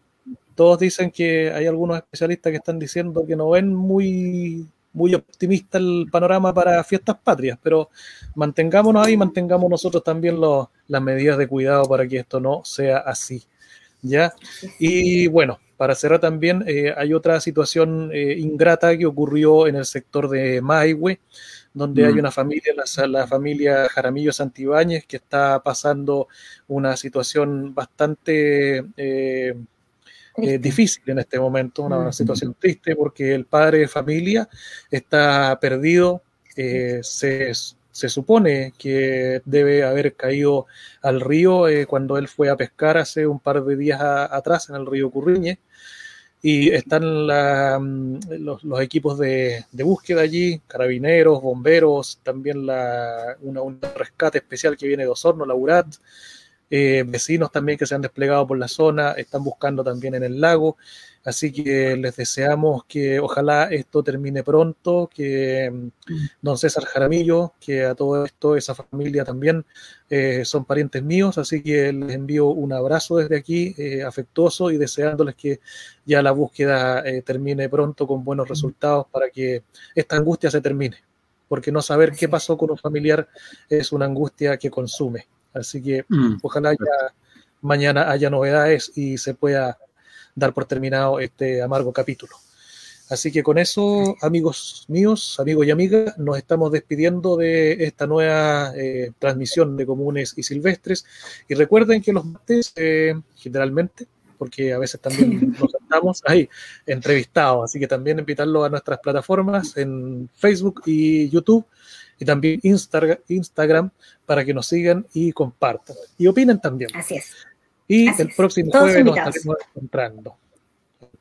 todos dicen que hay algunos especialistas que están diciendo que no ven muy muy optimista el panorama para fiestas patrias, pero mantengámonos ahí, mantengamos nosotros también las medidas de cuidado para que esto no sea así. ¿ya? Y bueno, para cerrar también, eh, hay otra situación eh, ingrata que ocurrió en el sector de Maihue, donde hay mm. una familia, la, familia Jaramillo Santibáñez, que está pasando una situación bastante eh, difícil en este momento, una, situación triste porque el padre de familia está perdido, eh, se, supone que debe haber caído al río eh, cuando él fue a pescar hace un par de días atrás en el río Curriñe. Y están mm, los, equipos de, búsqueda allí, carabineros, bomberos, también la, un rescate especial que viene de Osorno, la URAT, eh, vecinos también que se han desplegado por la zona, están buscando también en el lago, así que les deseamos que ojalá esto termine pronto, que mm, don César Jaramillo, que a todo esto, esa familia también eh, son parientes míos, así que les envío un abrazo desde aquí, eh, afectuoso y deseándoles que ya la búsqueda termine pronto con buenos resultados para que esta angustia se termine, porque no saber qué pasó con un familiar es una angustia que consume. Así que mm. ojalá ya mañana haya novedades y se pueda dar por terminado este amargo capítulo. Así que con eso, amigos míos, amigos y amigas, nos estamos despidiendo de esta nueva eh, transmisión de comunes y silvestres. Y recuerden que los martes, eh, generalmente, porque a veces también nos estamos ahí entrevistados, así que también invitarlos a nuestras plataformas en Facebook y YouTube y también Instagram para que nos sigan y compartan. Y opinen también. Así es. Y el próximo jueves nos estaremos encontrando.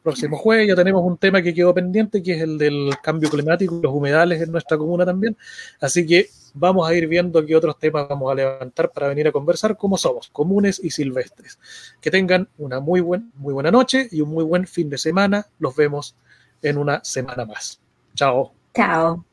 Próximo jueves ya tenemos un tema que quedó pendiente, que es el del cambio climático y los humedales en nuestra comuna también. Así que vamos a ir viendo qué otros temas vamos a levantar para venir a conversar como somos, comunes y silvestres. Que tengan una muy, buen, muy buena noche y un muy buen fin de semana. Los vemos en una semana más. Chao. Chao.